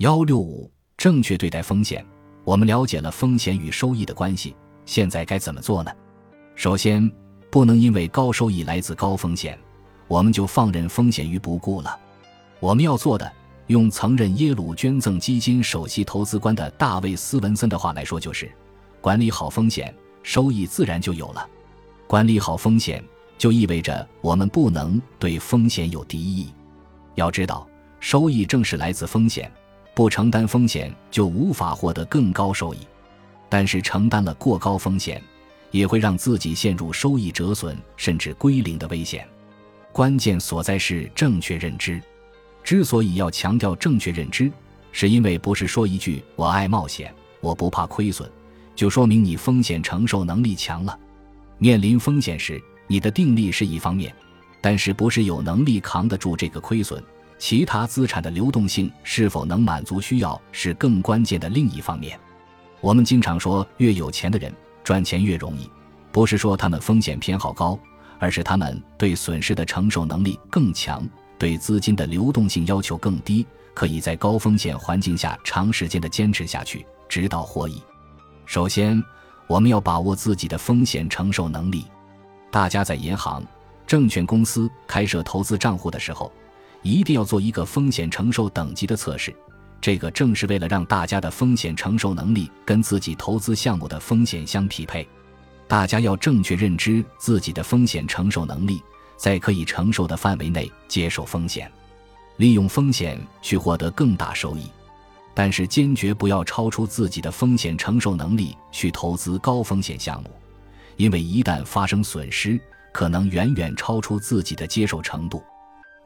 幺六五，正确对待风险。我们了解了风险与收益的关系，现在该怎么做呢？首先，不能因为高收益来自高风险，我们就放任风险于不顾了。我们要做的，用曾任耶鲁捐赠基金首席投资官的大卫·斯文森的话来说，就是管理好风险，收益自然就有了。管理好风险，就意味着我们不能对风险有敌意。要知道，收益正是来自风险。不承担风险就无法获得更高收益，但是承担了过高风险，也会让自己陷入收益折损甚至归零的危险。关键所在是正确认知。之所以要强调正确认知，是因为不是说一句“我爱冒险，我不怕亏损”，就说明你风险承受能力强了。面临风险时，你的定力是一方面，但是不是有能力扛得住这个亏损。其他资产的流动性是否能满足需要，是更关键的另一方面。我们经常说，越有钱的人赚钱越容易，不是说他们风险偏好高，而是他们对损失的承受能力更强，对资金的流动性要求更低，可以在高风险环境下长时间的坚持下去，直到获益。首先，我们要把握自己的风险承受能力。大家在银行、证券公司开设投资账户的时候。一定要做一个风险承受等级的测试，这个正是为了让大家的风险承受能力跟自己投资项目的风险相匹配。大家要正确认知自己的风险承受能力，在可以承受的范围内接受风险，利用风险去获得更大收益。但是坚决不要超出自己的风险承受能力去投资高风险项目，因为一旦发生损失，可能远远超出自己的接受程度。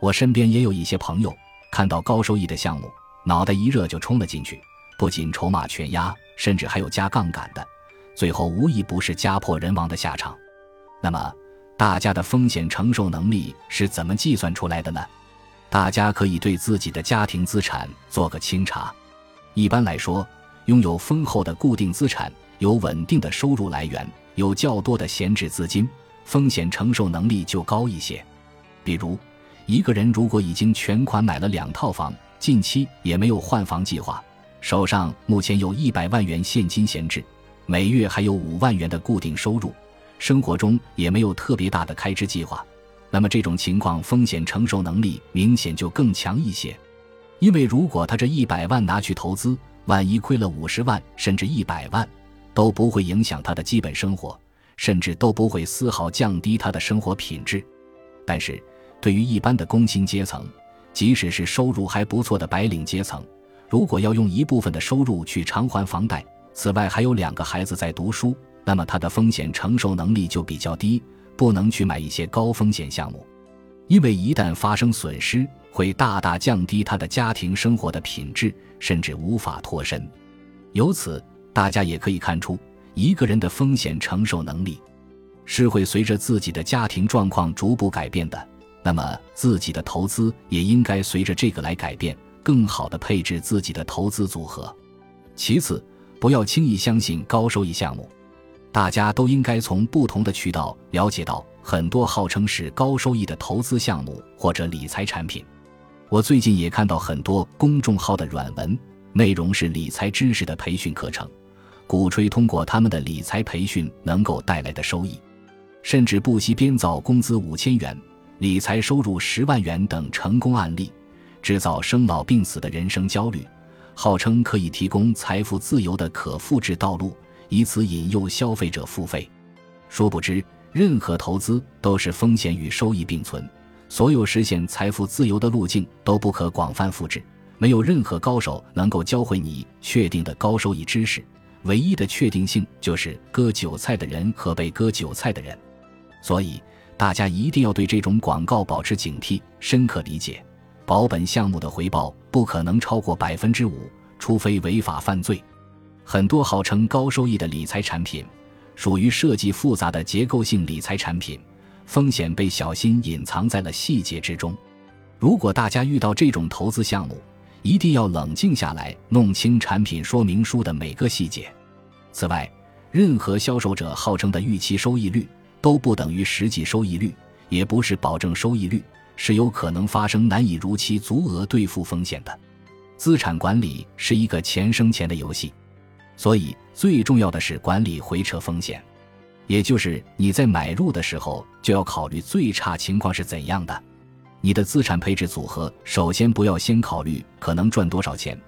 我身边也有一些朋友，看到高收益的项目，脑袋一热就冲了进去，不仅筹码全压，甚至还有加杠杆的，最后无一不是家破人亡的下场。那么，大家的风险承受能力是怎么计算出来的呢？大家可以对自己的家庭资产做个清查。一般来说，拥有丰厚的固定资产，有稳定的收入来源，有较多的闲置资金，风险承受能力就高一些。比如，一个人如果已经全款买了两套房，近期也没有换房计划，手上目前有一百万元现金闲置，每月还有五万元的固定收入，生活中也没有特别大的开支计划，那么这种情况风险承受能力明显就更强一些。因为如果他这一百万拿去投资，万一亏了五十万甚至一百万，都不会影响他的基本生活，甚至都不会丝毫降低他的生活品质。但是，对于一般的工薪阶层，即使是收入还不错的白领阶层，如果要用一部分的收入去偿还房贷，此外还有两个孩子在读书，那么他的风险承受能力就比较低，不能去买一些高风险项目，因为一旦发生损失，会大大降低他的家庭生活的品质，甚至无法脱身。由此，大家也可以看出，一个人的风险承受能力是会随着自己的家庭状况逐步改变的。那么，自己的投资也应该随着这个来改变，更好的配置自己的投资组合。其次，不要轻易相信高收益项目。大家都应该从不同的渠道了解到很多号称是高收益的投资项目或者理财产品。我最近也看到很多公众号的软文，内容是理财知识的培训课程，鼓吹通过他们的理财培训能够带来的收益，甚至不惜编造工资五千元。理财收入十万元等成功案例，制造生老病死的人生焦虑，号称可以提供财富自由的可复制道路，以此引诱消费者付费。殊不知，任何投资都是风险与收益并存，所有实现财富自由的路径都不可广泛复制。没有任何高手能够教会你确定的高收益知识，唯一的确定性就是割韭菜的人和被割韭菜的人。所以。大家一定要对这种广告保持警惕，深刻理解，保本项目的回报不可能超过百分之五，除非违法犯罪。很多号称高收益的理财产品，属于设计复杂的结构性理财产品，风险被小心隐藏在了细节之中。如果大家遇到这种投资项目，一定要冷静下来，弄清产品说明书的每个细节。此外，任何销售者号称的预期收益率。都不等于实际收益率，也不是保证收益率，是有可能发生难以如期足额兑付风险的。资产管理是一个钱生钱的游戏，所以最重要的是管理回撤风险，也就是你在买入的时候就要考虑最差情况是怎样的。你的资产配置组合首先不要先考虑可能赚多少钱，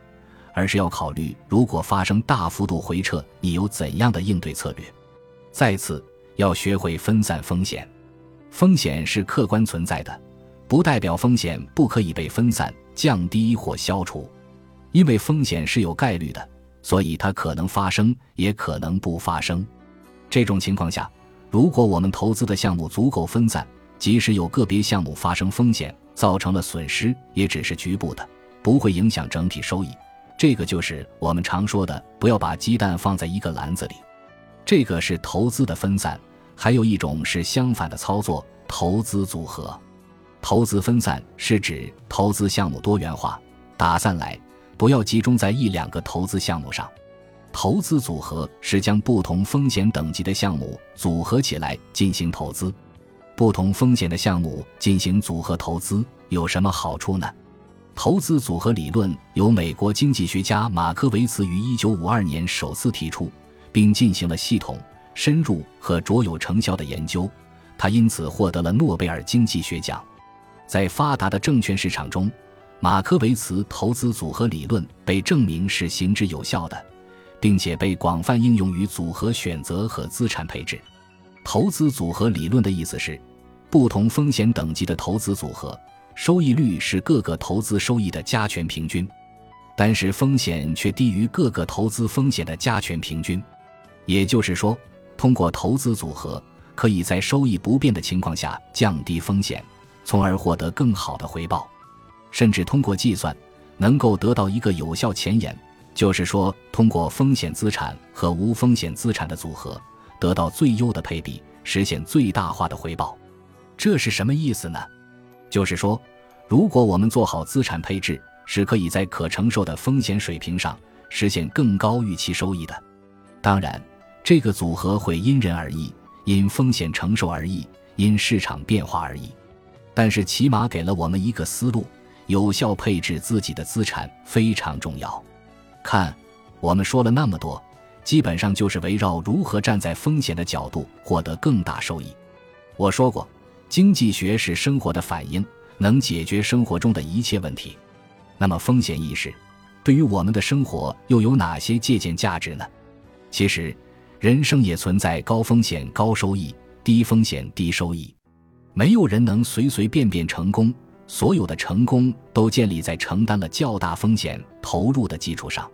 而是要考虑如果发生大幅度回撤，你有怎样的应对策略。再次要学会分散风险，风险是客观存在的，不代表风险不可以被分散、降低或消除。因为风险是有概率的，所以它可能发生，也可能不发生。这种情况下，如果我们投资的项目足够分散，即使有个别项目发生风险，造成了损失，也只是局部的，不会影响整体收益。这个就是我们常说的，不要把鸡蛋放在一个篮子里。这个是投资的分散，还有一种是相反的操作——投资组合。投资分散是指投资项目多元化，打散来，不要集中在一两个投资项目上。投资组合是将不同风险等级的项目组合起来进行投资。不同风险的项目进行组合投资有什么好处呢？投资组合理论由美国经济学家马克维茨于1952年首次提出，并进行了系统、深入和卓有成效的研究，他因此获得了诺贝尔经济学奖。在发达的证券市场中，马克维茨投资组合理论被证明是行之有效的，并且被广泛应用于组合选择和资产配置。投资组合理论的意思是，不同风险等级的投资组合收益率是各个投资收益的加权平均，但是风险却低于各个投资风险的加权平均。也就是说，通过投资组合，可以在收益不变的情况下降低风险，从而获得更好的回报。甚至通过计算，能够得到一个有效前沿，就是说，通过风险资产和无风险资产的组合。得到最优的配比，实现最大化的回报，这是什么意思呢？就是说，如果我们做好资产配置，是可以在可承受的风险水平上实现更高预期收益的。当然，这个组合会因人而异，因风险承受而异，因市场变化而异。但是，起码给了我们一个思路：有效配置自己的资产非常重要。看，我们说了那么多。基本上就是围绕如何站在风险的角度获得更大收益。我说过，经济学是生活的反应，能解决生活中的一切问题。那么，风险意识对于我们的生活又有哪些借鉴价值呢？其实，人生也存在高风险高收益、低风险低收益。没有人能随随便便成功，所有的成功都建立在承担了较大风险投入的基础上。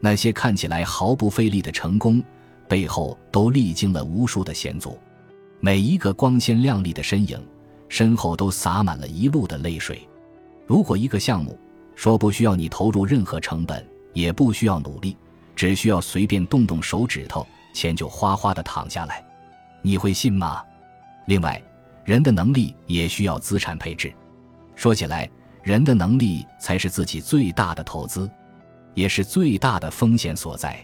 那些看起来毫不费力的成功，背后都历经了无数的险阻。每一个光鲜亮丽的身影，身后都洒满了一路的泪水。如果一个项目说不需要你投入任何成本，也不需要努力，只需要随便动动手指头，钱就哗哗的躺下来，你会信吗？另外，人的能力也需要资产配置。说起来，人的能力才是自己最大的投资。也是最大的风险所在。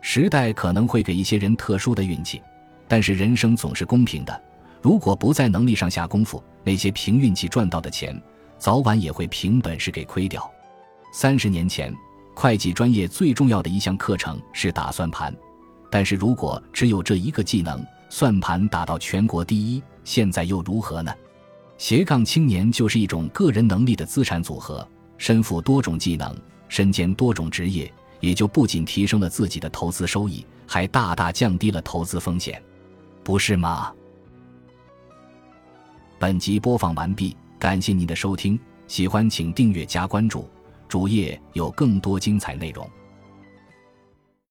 时代可能会给一些人特殊的运气，但是人生总是公平的。如果不在能力上下功夫，那些凭运气赚到的钱，早晚也会凭本事给亏掉。三十年前，会计专业最重要的一项课程是打算盘，但是如果只有这一个技能，算盘打到全国第一，现在又如何呢？斜杠青年就是一种个人能力的资产组合，身负多种技能。身兼多种职业，也就不仅提升了自己的投资收益，还大大降低了投资风险，不是吗？本集播放完毕，感谢您的收听，喜欢请订阅加关注，主页有更多精彩内容。